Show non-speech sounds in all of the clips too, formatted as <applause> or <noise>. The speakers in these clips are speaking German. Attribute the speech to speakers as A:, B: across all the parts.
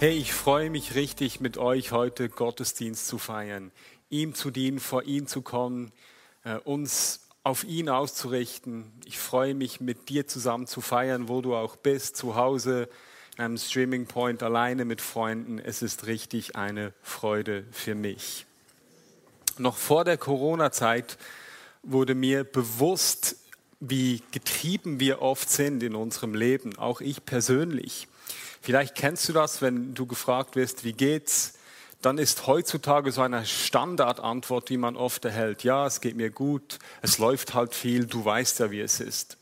A: Hey, ich freue mich richtig, mit euch heute Gottesdienst zu feiern, ihm zu dienen, vor ihn zu kommen, äh, uns auf ihn auszurichten. Ich freue mich, mit dir zusammen zu feiern, wo du auch bist, zu Hause, in einem Streaming Point, alleine mit Freunden. Es ist richtig eine Freude für mich. Noch vor der Corona-Zeit wurde mir bewusst, wie getrieben wir oft sind in unserem Leben, auch ich persönlich. Vielleicht kennst du das, wenn du gefragt wirst, wie geht's? Dann ist heutzutage so eine Standardantwort, die man oft erhält. Ja, es geht mir gut, es läuft halt viel, du weißt ja, wie es ist.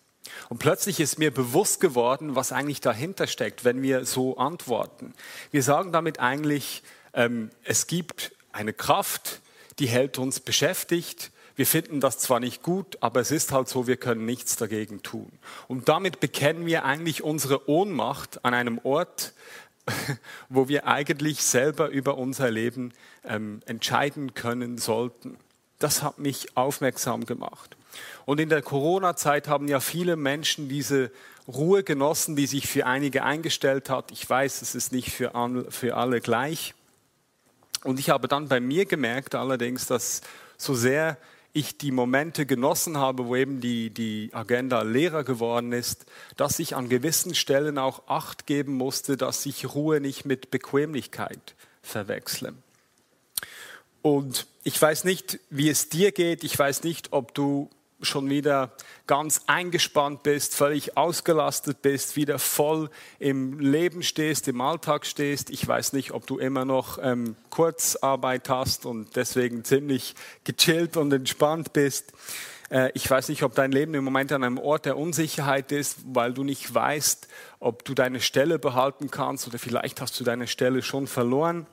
A: Und plötzlich ist mir bewusst geworden, was eigentlich dahinter steckt, wenn wir so antworten. Wir sagen damit eigentlich, ähm, es gibt eine Kraft, die hält uns beschäftigt, wir finden das zwar nicht gut, aber es ist halt so, wir können nichts dagegen tun. Und damit bekennen wir eigentlich unsere Ohnmacht an einem Ort, <laughs> wo wir eigentlich selber über unser Leben ähm, entscheiden können sollten. Das hat mich aufmerksam gemacht. Und in der Corona-Zeit haben ja viele Menschen diese Ruhe genossen, die sich für einige eingestellt hat. Ich weiß, es ist nicht für alle gleich. Und ich habe dann bei mir gemerkt allerdings, dass so sehr ich die Momente genossen habe, wo eben die, die Agenda leerer geworden ist, dass ich an gewissen Stellen auch Acht geben musste, dass ich Ruhe nicht mit Bequemlichkeit verwechsle. Und ich weiß nicht, wie es dir geht. Ich weiß nicht, ob du schon wieder ganz eingespannt bist, völlig ausgelastet bist, wieder voll im Leben stehst, im Alltag stehst. Ich weiß nicht, ob du immer noch ähm, Kurzarbeit hast und deswegen ziemlich gechillt und entspannt bist. Äh, ich weiß nicht, ob dein Leben im Moment an einem Ort der Unsicherheit ist, weil du nicht weißt, ob du deine Stelle behalten kannst oder vielleicht hast du deine Stelle schon verloren.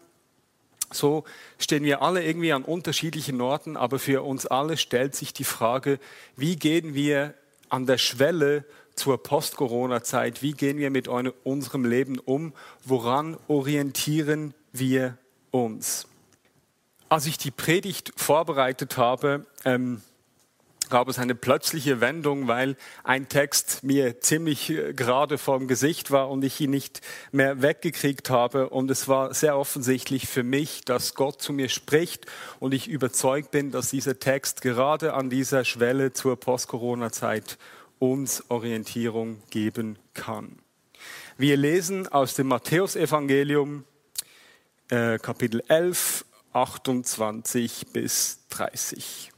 A: So stehen wir alle irgendwie an unterschiedlichen Orten, aber für uns alle stellt sich die Frage, wie gehen wir an der Schwelle zur Post-Corona-Zeit, wie gehen wir mit unserem Leben um, woran orientieren wir uns? Als ich die Predigt vorbereitet habe, ähm, gab es eine plötzliche Wendung, weil ein Text mir ziemlich äh, gerade vorm Gesicht war und ich ihn nicht mehr weggekriegt habe. Und es war sehr offensichtlich für mich, dass Gott zu mir spricht und ich überzeugt bin, dass dieser Text gerade an dieser Schwelle zur Post-Corona-Zeit uns Orientierung geben kann. Wir lesen aus dem Matthäusevangelium äh, Kapitel 11, 28 bis 30.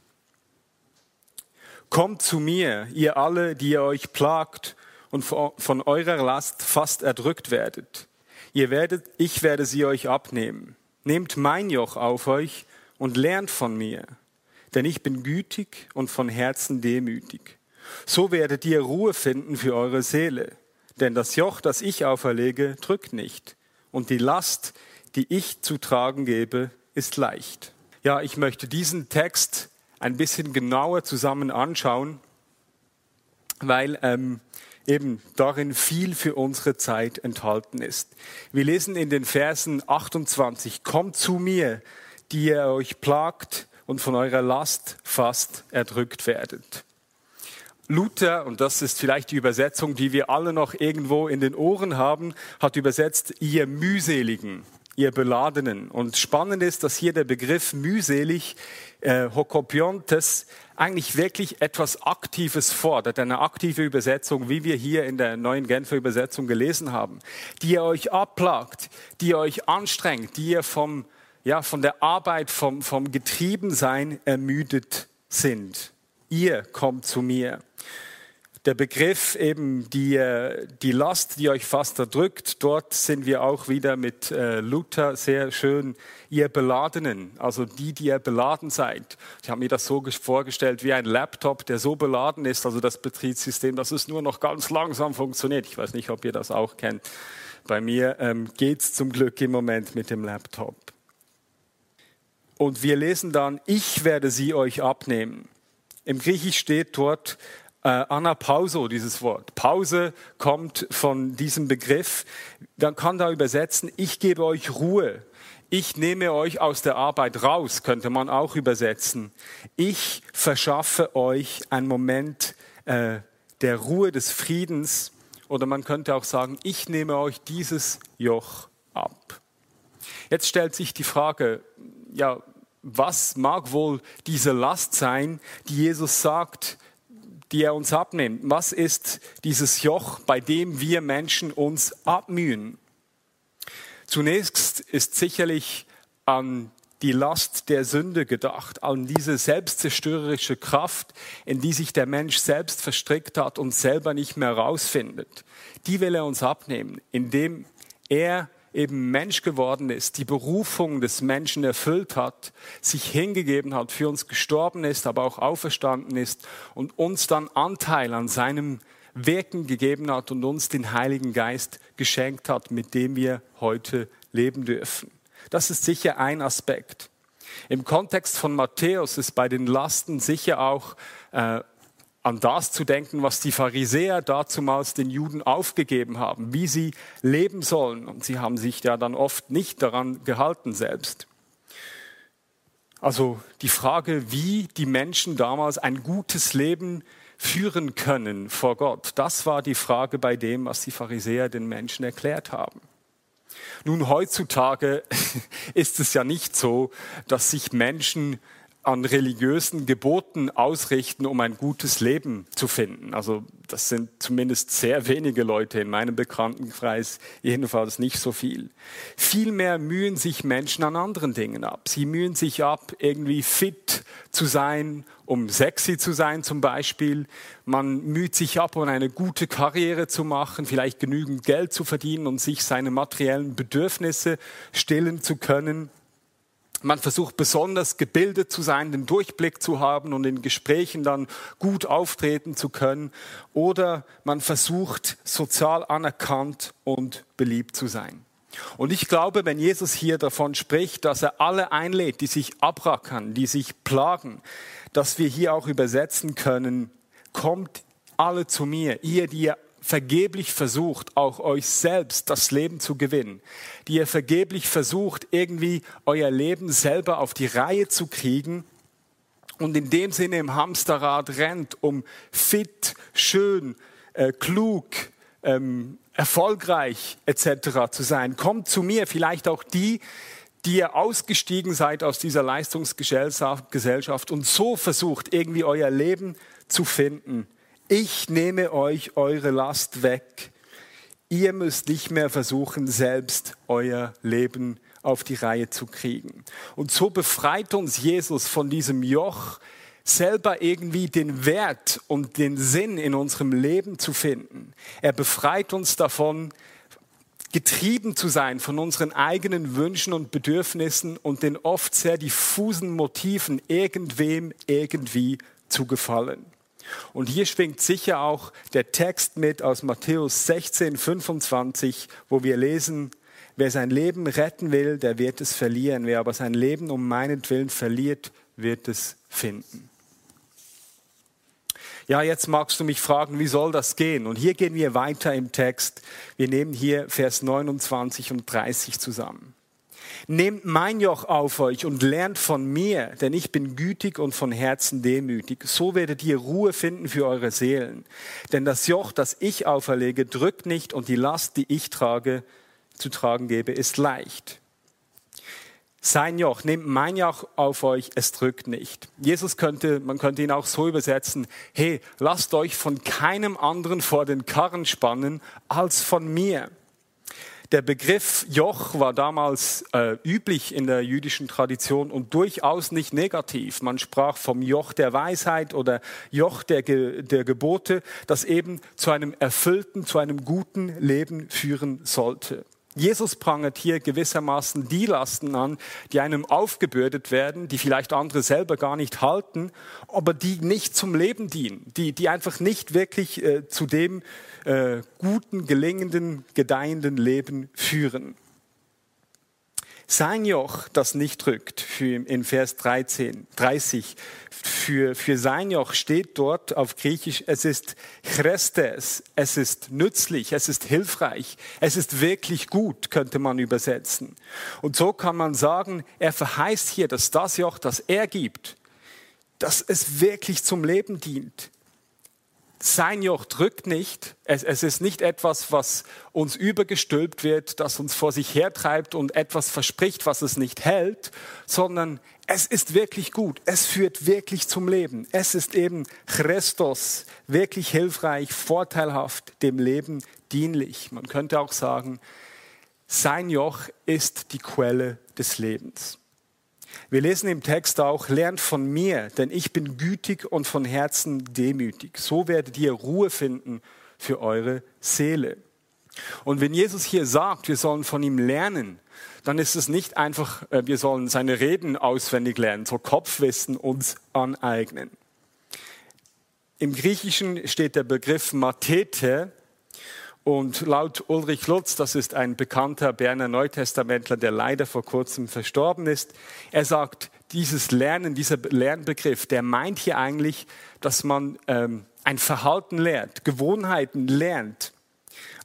A: Kommt zu mir, ihr alle, die ihr euch plagt und von eurer Last fast erdrückt werdet. Ihr werdet, ich werde sie euch abnehmen. Nehmt mein Joch auf euch und lernt von mir, denn ich bin gütig und von Herzen demütig. So werdet ihr Ruhe finden für eure Seele, denn das Joch, das ich auferlege, drückt nicht, und die Last, die ich zu tragen gebe, ist leicht. Ja, ich möchte diesen Text ein bisschen genauer zusammen anschauen, weil ähm, eben darin viel für unsere Zeit enthalten ist. Wir lesen in den Versen 28, Kommt zu mir, die ihr euch plagt und von eurer Last fast erdrückt werdet. Luther, und das ist vielleicht die Übersetzung, die wir alle noch irgendwo in den Ohren haben, hat übersetzt, ihr mühseligen ihr Beladenen. Und spannend ist, dass hier der Begriff mühselig, äh, Hokopiontes, eigentlich wirklich etwas Aktives fordert, eine aktive Übersetzung, wie wir hier in der neuen Genfer Übersetzung gelesen haben, die ihr euch abplagt, die ihr euch anstrengt, die ihr vom, ja, von der Arbeit, vom, vom Getriebensein ermüdet sind. Ihr kommt zu mir. Der Begriff eben die, äh, die Last, die euch fast erdrückt, dort sind wir auch wieder mit äh, Luther sehr schön, ihr Beladenen, also die, die ihr beladen seid. Ich habe mir das so vorgestellt wie ein Laptop, der so beladen ist, also das Betriebssystem, dass es nur noch ganz langsam funktioniert. Ich weiß nicht, ob ihr das auch kennt. Bei mir ähm, geht es zum Glück im Moment mit dem Laptop. Und wir lesen dann, ich werde sie euch abnehmen. Im Griechisch steht dort, Anapauso, dieses Wort. Pause kommt von diesem Begriff. Man kann da übersetzen, ich gebe euch Ruhe. Ich nehme euch aus der Arbeit raus, könnte man auch übersetzen. Ich verschaffe euch einen Moment äh, der Ruhe, des Friedens. Oder man könnte auch sagen, ich nehme euch dieses Joch ab. Jetzt stellt sich die Frage, ja, was mag wohl diese Last sein, die Jesus sagt, die er uns abnimmt. Was ist dieses Joch, bei dem wir Menschen uns abmühen? Zunächst ist sicherlich an die Last der Sünde gedacht, an diese selbstzerstörerische Kraft, in die sich der Mensch selbst verstrickt hat und selber nicht mehr rausfindet. Die will er uns abnehmen, indem er eben Mensch geworden ist, die Berufung des Menschen erfüllt hat, sich hingegeben hat, für uns gestorben ist, aber auch auferstanden ist und uns dann Anteil an seinem Wirken gegeben hat und uns den Heiligen Geist geschenkt hat, mit dem wir heute leben dürfen. Das ist sicher ein Aspekt. Im Kontext von Matthäus ist bei den Lasten sicher auch äh, an das zu denken, was die Pharisäer dazumals den Juden aufgegeben haben, wie sie leben sollen. Und sie haben sich ja dann oft nicht daran gehalten selbst. Also die Frage, wie die Menschen damals ein gutes Leben führen können vor Gott, das war die Frage bei dem, was die Pharisäer den Menschen erklärt haben. Nun, heutzutage <laughs> ist es ja nicht so, dass sich Menschen an religiösen Geboten ausrichten, um ein gutes Leben zu finden. Also das sind zumindest sehr wenige Leute in meinem Bekanntenkreis, jedenfalls nicht so viel. Vielmehr mühen sich Menschen an anderen Dingen ab. Sie mühen sich ab, irgendwie fit zu sein, um sexy zu sein zum Beispiel. Man müht sich ab, um eine gute Karriere zu machen, vielleicht genügend Geld zu verdienen und sich seine materiellen Bedürfnisse stillen zu können. Man versucht besonders gebildet zu sein, den Durchblick zu haben und in Gesprächen dann gut auftreten zu können. Oder man versucht sozial anerkannt und beliebt zu sein. Und ich glaube, wenn Jesus hier davon spricht, dass er alle einlädt, die sich abrackern, die sich plagen, dass wir hier auch übersetzen können, kommt alle zu mir, ihr, die ihr vergeblich versucht, auch euch selbst das Leben zu gewinnen, die ihr vergeblich versucht, irgendwie euer Leben selber auf die Reihe zu kriegen und in dem Sinne im Hamsterrad rennt, um fit, schön, äh, klug, ähm, erfolgreich etc. zu sein. Kommt zu mir, vielleicht auch die, die ihr ausgestiegen seid aus dieser Leistungsgesellschaft und so versucht, irgendwie euer Leben zu finden ich nehme euch eure Last weg. Ihr müsst nicht mehr versuchen, selbst euer Leben auf die Reihe zu kriegen. Und so befreit uns Jesus von diesem Joch, selber irgendwie den Wert und den Sinn in unserem Leben zu finden. Er befreit uns davon, getrieben zu sein von unseren eigenen Wünschen und Bedürfnissen und den oft sehr diffusen Motiven, irgendwem irgendwie zu gefallen. Und hier schwingt sicher auch der Text mit aus Matthäus 16, 25, wo wir lesen, wer sein Leben retten will, der wird es verlieren. Wer aber sein Leben um meinetwillen verliert, wird es finden. Ja, jetzt magst du mich fragen, wie soll das gehen? Und hier gehen wir weiter im Text. Wir nehmen hier Vers 29 und 30 zusammen. Nehmt mein Joch auf euch und lernt von mir, denn ich bin gütig und von Herzen demütig. So werdet ihr Ruhe finden für eure Seelen. Denn das Joch, das ich auferlege, drückt nicht und die Last, die ich trage, zu tragen gebe, ist leicht. Sein Joch, nehmt mein Joch auf euch, es drückt nicht. Jesus könnte, man könnte ihn auch so übersetzen, hey, lasst euch von keinem anderen vor den Karren spannen als von mir. Der Begriff Joch war damals äh, üblich in der jüdischen Tradition und durchaus nicht negativ. Man sprach vom Joch der Weisheit oder Joch der, Ge der Gebote, das eben zu einem erfüllten, zu einem guten Leben führen sollte. Jesus prangert hier gewissermaßen die Lasten an, die einem aufgebürdet werden, die vielleicht andere selber gar nicht halten, aber die nicht zum Leben dienen, die, die einfach nicht wirklich äh, zu dem äh, guten, gelingenden, gedeihenden Leben führen. Sein Joch, das nicht drückt, für, in Vers 13, 30, für, für sein Joch steht dort auf Griechisch, es ist Chrestes, es ist nützlich, es ist hilfreich, es ist wirklich gut, könnte man übersetzen. Und so kann man sagen, er verheißt hier, dass das Joch, das er gibt, dass es wirklich zum Leben dient, sein Joch drückt nicht. Es, es, ist nicht etwas, was uns übergestülpt wird, das uns vor sich hertreibt und etwas verspricht, was es nicht hält, sondern es ist wirklich gut. Es führt wirklich zum Leben. Es ist eben Christus, wirklich hilfreich, vorteilhaft, dem Leben dienlich. Man könnte auch sagen, sein Joch ist die Quelle des Lebens. Wir lesen im Text auch, lernt von mir, denn ich bin gütig und von Herzen demütig. So werdet ihr Ruhe finden für eure Seele. Und wenn Jesus hier sagt, wir sollen von ihm lernen, dann ist es nicht einfach, äh, wir sollen seine Reden auswendig lernen, so Kopfwissen uns aneignen. Im Griechischen steht der Begriff Matete, und laut Ulrich Lutz, das ist ein bekannter Berner Neutestamentler, der leider vor kurzem verstorben ist, er sagt, dieses Lernen, dieser Lernbegriff, der meint hier eigentlich, dass man ähm, ein Verhalten lernt, Gewohnheiten lernt.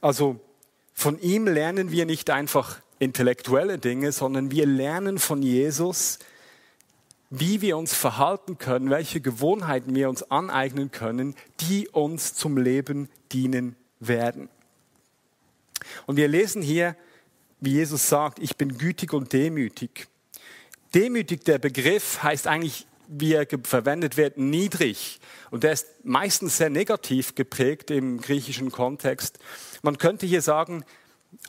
A: Also von ihm lernen wir nicht einfach intellektuelle Dinge, sondern wir lernen von Jesus, wie wir uns verhalten können, welche Gewohnheiten wir uns aneignen können, die uns zum Leben dienen werden. Und wir lesen hier, wie Jesus sagt, ich bin gütig und demütig. Demütig, der Begriff heißt eigentlich, wie er verwendet wird, niedrig. Und der ist meistens sehr negativ geprägt im griechischen Kontext. Man könnte hier sagen,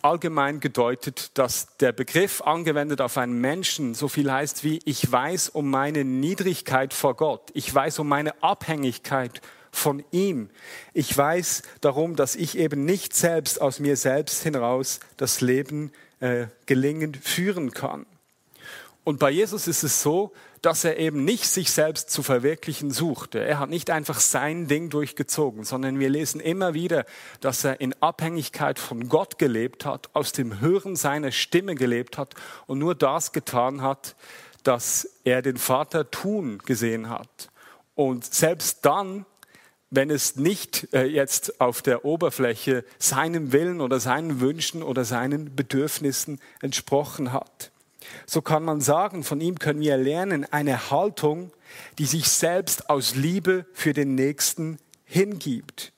A: allgemein gedeutet, dass der Begriff angewendet auf einen Menschen so viel heißt wie, ich weiß um meine Niedrigkeit vor Gott, ich weiß um meine Abhängigkeit von ihm. Ich weiß darum, dass ich eben nicht selbst aus mir selbst hinaus das Leben äh, gelingend führen kann. Und bei Jesus ist es so, dass er eben nicht sich selbst zu verwirklichen suchte. Er hat nicht einfach sein Ding durchgezogen, sondern wir lesen immer wieder, dass er in Abhängigkeit von Gott gelebt hat, aus dem Hören seiner Stimme gelebt hat und nur das getan hat, dass er den Vater tun gesehen hat. Und selbst dann, wenn es nicht äh, jetzt auf der Oberfläche seinem Willen oder seinen Wünschen oder seinen Bedürfnissen entsprochen hat. So kann man sagen, von ihm können wir lernen, eine Haltung, die sich selbst aus Liebe für den Nächsten hingibt.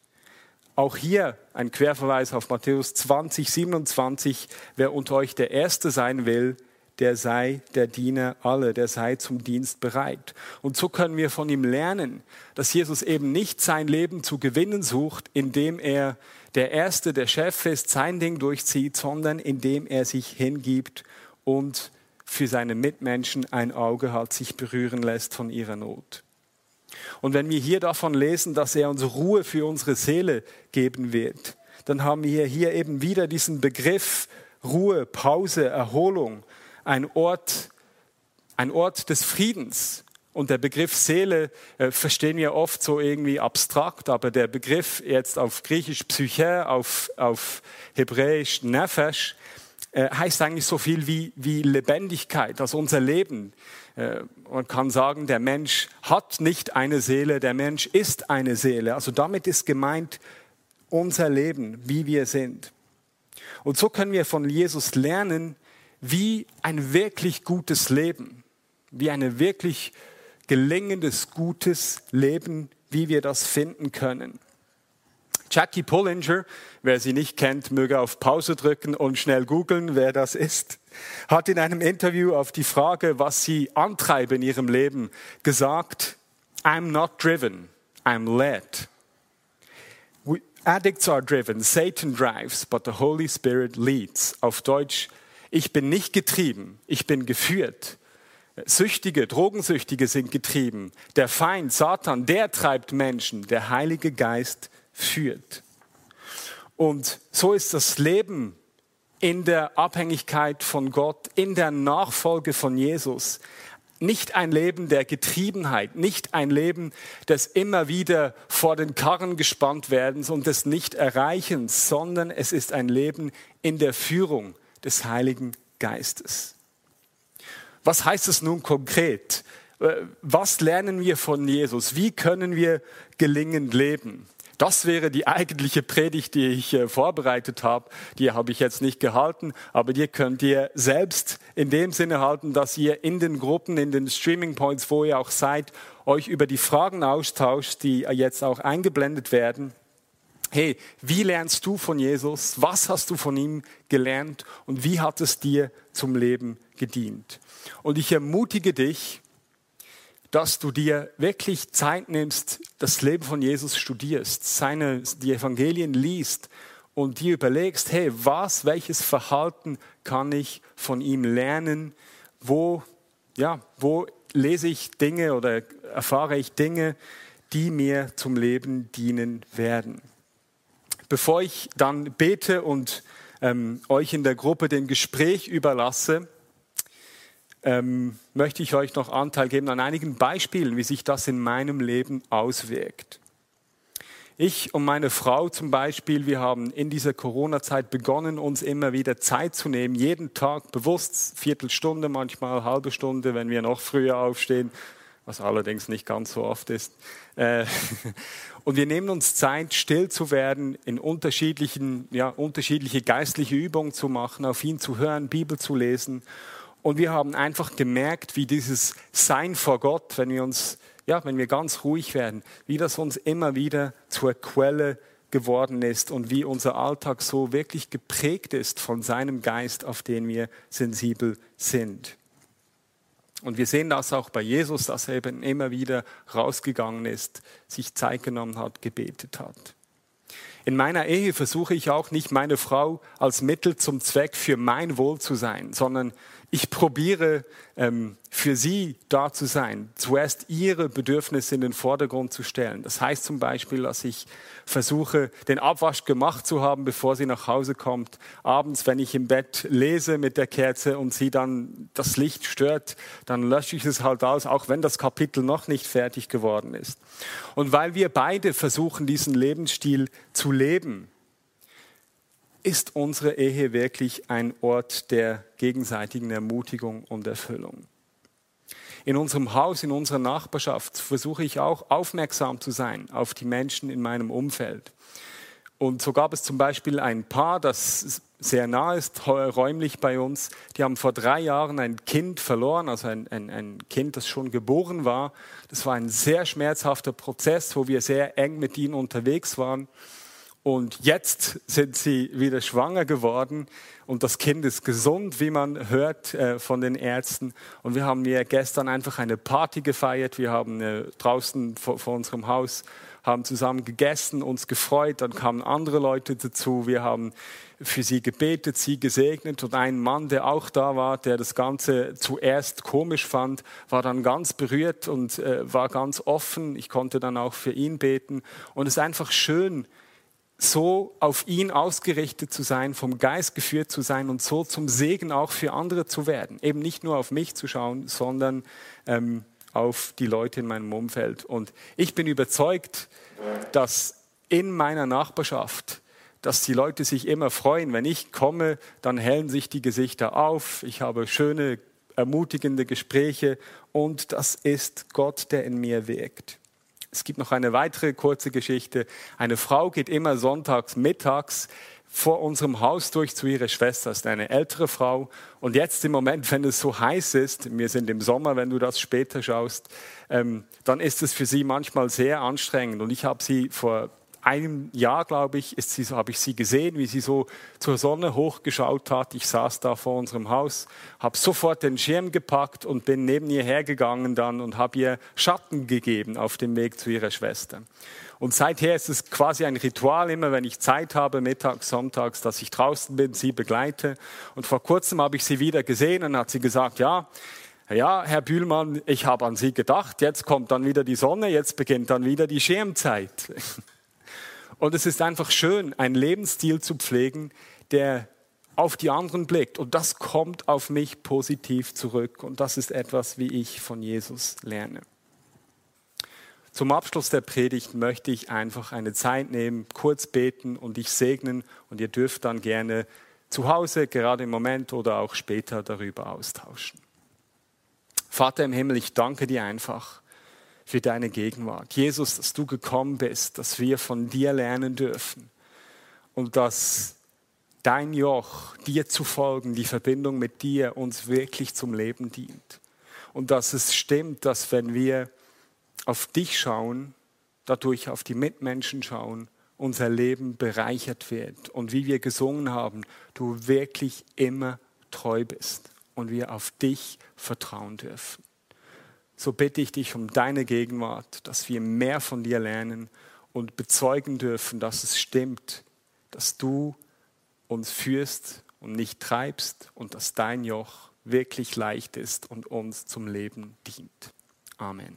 A: Auch hier ein Querverweis auf Matthäus 20, 27. Wer unter euch der Erste sein will, der sei der Diener alle, der sei zum Dienst bereit. Und so können wir von ihm lernen, dass Jesus eben nicht sein Leben zu gewinnen sucht, indem er der Erste, der Chef ist, sein Ding durchzieht, sondern indem er sich hingibt und für seine Mitmenschen ein Auge hat, sich berühren lässt von ihrer Not. Und wenn wir hier davon lesen, dass er uns Ruhe für unsere Seele geben wird, dann haben wir hier eben wieder diesen Begriff Ruhe, Pause, Erholung ein Ort, ein Ort des Friedens. Und der Begriff Seele äh, verstehen wir oft so irgendwie abstrakt, aber der Begriff jetzt auf Griechisch Psyche, auf, auf Hebräisch Nefesh, äh, heißt eigentlich so viel wie, wie Lebendigkeit, also unser Leben. Äh, man kann sagen, der Mensch hat nicht eine Seele, der Mensch ist eine Seele. Also damit ist gemeint unser Leben, wie wir sind. Und so können wir von Jesus lernen, wie ein wirklich gutes Leben, wie ein wirklich gelingendes, gutes Leben, wie wir das finden können. Jackie Pullinger, wer sie nicht kennt, möge auf Pause drücken und schnell googeln, wer das ist, hat in einem Interview auf die Frage, was sie antreibe in ihrem Leben, gesagt, I'm not driven, I'm led. Addicts are driven, Satan drives, but the Holy Spirit leads. Auf Deutsch, ich bin nicht getrieben, ich bin geführt. Süchtige, Drogensüchtige sind getrieben. Der Feind, Satan, der treibt Menschen. Der Heilige Geist führt. Und so ist das Leben in der Abhängigkeit von Gott, in der Nachfolge von Jesus nicht ein Leben der Getriebenheit, nicht ein Leben des immer wieder vor den Karren gespannt werdens und des Nicht-Erreichens, sondern es ist ein Leben in der Führung des Heiligen Geistes. Was heißt es nun konkret? Äh, was lernen wir von Jesus? Wie können wir gelingend leben? Das wäre die eigentliche Predigt, die ich äh, vorbereitet habe. Die habe ich jetzt nicht gehalten, aber die könnt ihr selbst in dem Sinne halten, dass ihr in den Gruppen, in den Streaming Points, wo ihr auch seid, euch über die Fragen austauscht, die jetzt auch eingeblendet werden. Hey, wie lernst du von Jesus? Was hast du von ihm gelernt? Und wie hat es dir zum Leben gedient? Und ich ermutige dich, dass du dir wirklich Zeit nimmst, das Leben von Jesus studierst, seine, die Evangelien liest und dir überlegst, hey, was, welches Verhalten kann ich von ihm lernen? Wo, ja, wo lese ich Dinge oder erfahre ich Dinge, die mir zum Leben dienen werden? Bevor ich dann bete und ähm, euch in der Gruppe den Gespräch überlasse, ähm, möchte ich euch noch Anteil geben an einigen Beispielen, wie sich das in meinem Leben auswirkt. Ich und meine Frau zum Beispiel, wir haben in dieser Corona-Zeit begonnen, uns immer wieder Zeit zu nehmen, jeden Tag bewusst, Viertelstunde, manchmal halbe Stunde, wenn wir noch früher aufstehen, was allerdings nicht ganz so oft ist. Äh, <laughs> und wir nehmen uns Zeit, still zu werden, in unterschiedlichen, ja, unterschiedliche geistliche Übungen zu machen, auf ihn zu hören, Bibel zu lesen. Und wir haben einfach gemerkt, wie dieses Sein vor Gott, wenn wir uns, ja, wenn wir ganz ruhig werden, wie das uns immer wieder zur Quelle geworden ist und wie unser Alltag so wirklich geprägt ist von seinem Geist, auf den wir sensibel sind. Und wir sehen das auch bei Jesus, dass er eben immer wieder rausgegangen ist, sich Zeit genommen hat, gebetet hat. In meiner Ehe versuche ich auch nicht meine Frau als Mittel zum Zweck für mein Wohl zu sein, sondern ich probiere ähm, für sie da zu sein, zuerst ihre Bedürfnisse in den Vordergrund zu stellen. Das heißt zum Beispiel, dass ich versuche, den Abwasch gemacht zu haben, bevor sie nach Hause kommt. Abends, wenn ich im Bett lese mit der Kerze und sie dann das Licht stört, dann lösche ich es halt aus, auch wenn das Kapitel noch nicht fertig geworden ist. Und weil wir beide versuchen, diesen Lebensstil zu leben, ist unsere Ehe wirklich ein Ort der gegenseitigen Ermutigung und Erfüllung. In unserem Haus, in unserer Nachbarschaft versuche ich auch aufmerksam zu sein auf die Menschen in meinem Umfeld. Und so gab es zum Beispiel ein Paar, das sehr nah ist, räumlich bei uns. Die haben vor drei Jahren ein Kind verloren, also ein, ein, ein Kind, das schon geboren war. Das war ein sehr schmerzhafter Prozess, wo wir sehr eng mit ihnen unterwegs waren. Und jetzt sind sie wieder schwanger geworden und das Kind ist gesund, wie man hört äh, von den Ärzten. Und wir haben hier gestern einfach eine Party gefeiert. Wir haben äh, draußen vor, unserem Haus haben zusammen gegessen, uns gefreut. Dann kamen andere Leute dazu. Wir haben für sie gebetet, sie gesegnet. Und ein Mann, der auch da war, der das Ganze zuerst komisch fand, war dann ganz berührt und äh, war ganz offen. Ich konnte dann auch für ihn beten. Und es ist einfach schön, so auf ihn ausgerichtet zu sein, vom Geist geführt zu sein und so zum Segen auch für andere zu werden. Eben nicht nur auf mich zu schauen, sondern ähm, auf die Leute in meinem Umfeld. Und ich bin überzeugt, dass in meiner Nachbarschaft, dass die Leute sich immer freuen. Wenn ich komme, dann hellen sich die Gesichter auf. Ich habe schöne, ermutigende Gespräche und das ist Gott, der in mir wirkt. Es gibt noch eine weitere kurze Geschichte. Eine Frau geht immer sonntags mittags vor unserem Haus durch zu ihrer Schwester. Das ist eine ältere Frau. Und jetzt im Moment, wenn es so heiß ist, wir sind im Sommer, wenn du das später schaust, ähm, dann ist es für sie manchmal sehr anstrengend. Und ich habe sie vor einem Jahr, glaube ich, habe ich sie gesehen, wie sie so zur Sonne hochgeschaut hat. Ich saß da vor unserem Haus, habe sofort den Schirm gepackt und bin neben ihr hergegangen dann und habe ihr Schatten gegeben auf dem Weg zu ihrer Schwester. Und seither ist es quasi ein Ritual, immer wenn ich Zeit habe, mittags, sonntags, dass ich draußen bin, sie begleite. Und vor kurzem habe ich sie wieder gesehen und hat sie gesagt, ja, ja, Herr Bühlmann, ich habe an Sie gedacht, jetzt kommt dann wieder die Sonne, jetzt beginnt dann wieder die Schirmzeit. <laughs> Und es ist einfach schön, einen Lebensstil zu pflegen, der auf die anderen blickt. Und das kommt auf mich positiv zurück. Und das ist etwas, wie ich von Jesus lerne. Zum Abschluss der Predigt möchte ich einfach eine Zeit nehmen, kurz beten und dich segnen. Und ihr dürft dann gerne zu Hause, gerade im Moment oder auch später darüber austauschen. Vater im Himmel, ich danke dir einfach für deine Gegenwart. Jesus, dass du gekommen bist, dass wir von dir lernen dürfen und dass dein Joch, dir zu folgen, die Verbindung mit dir uns wirklich zum Leben dient. Und dass es stimmt, dass wenn wir auf dich schauen, dadurch auf die Mitmenschen schauen, unser Leben bereichert wird. Und wie wir gesungen haben, du wirklich immer treu bist und wir auf dich vertrauen dürfen so bitte ich dich um deine Gegenwart, dass wir mehr von dir lernen und bezeugen dürfen, dass es stimmt, dass du uns führst und nicht treibst und dass dein Joch wirklich leicht ist und uns zum Leben dient. Amen.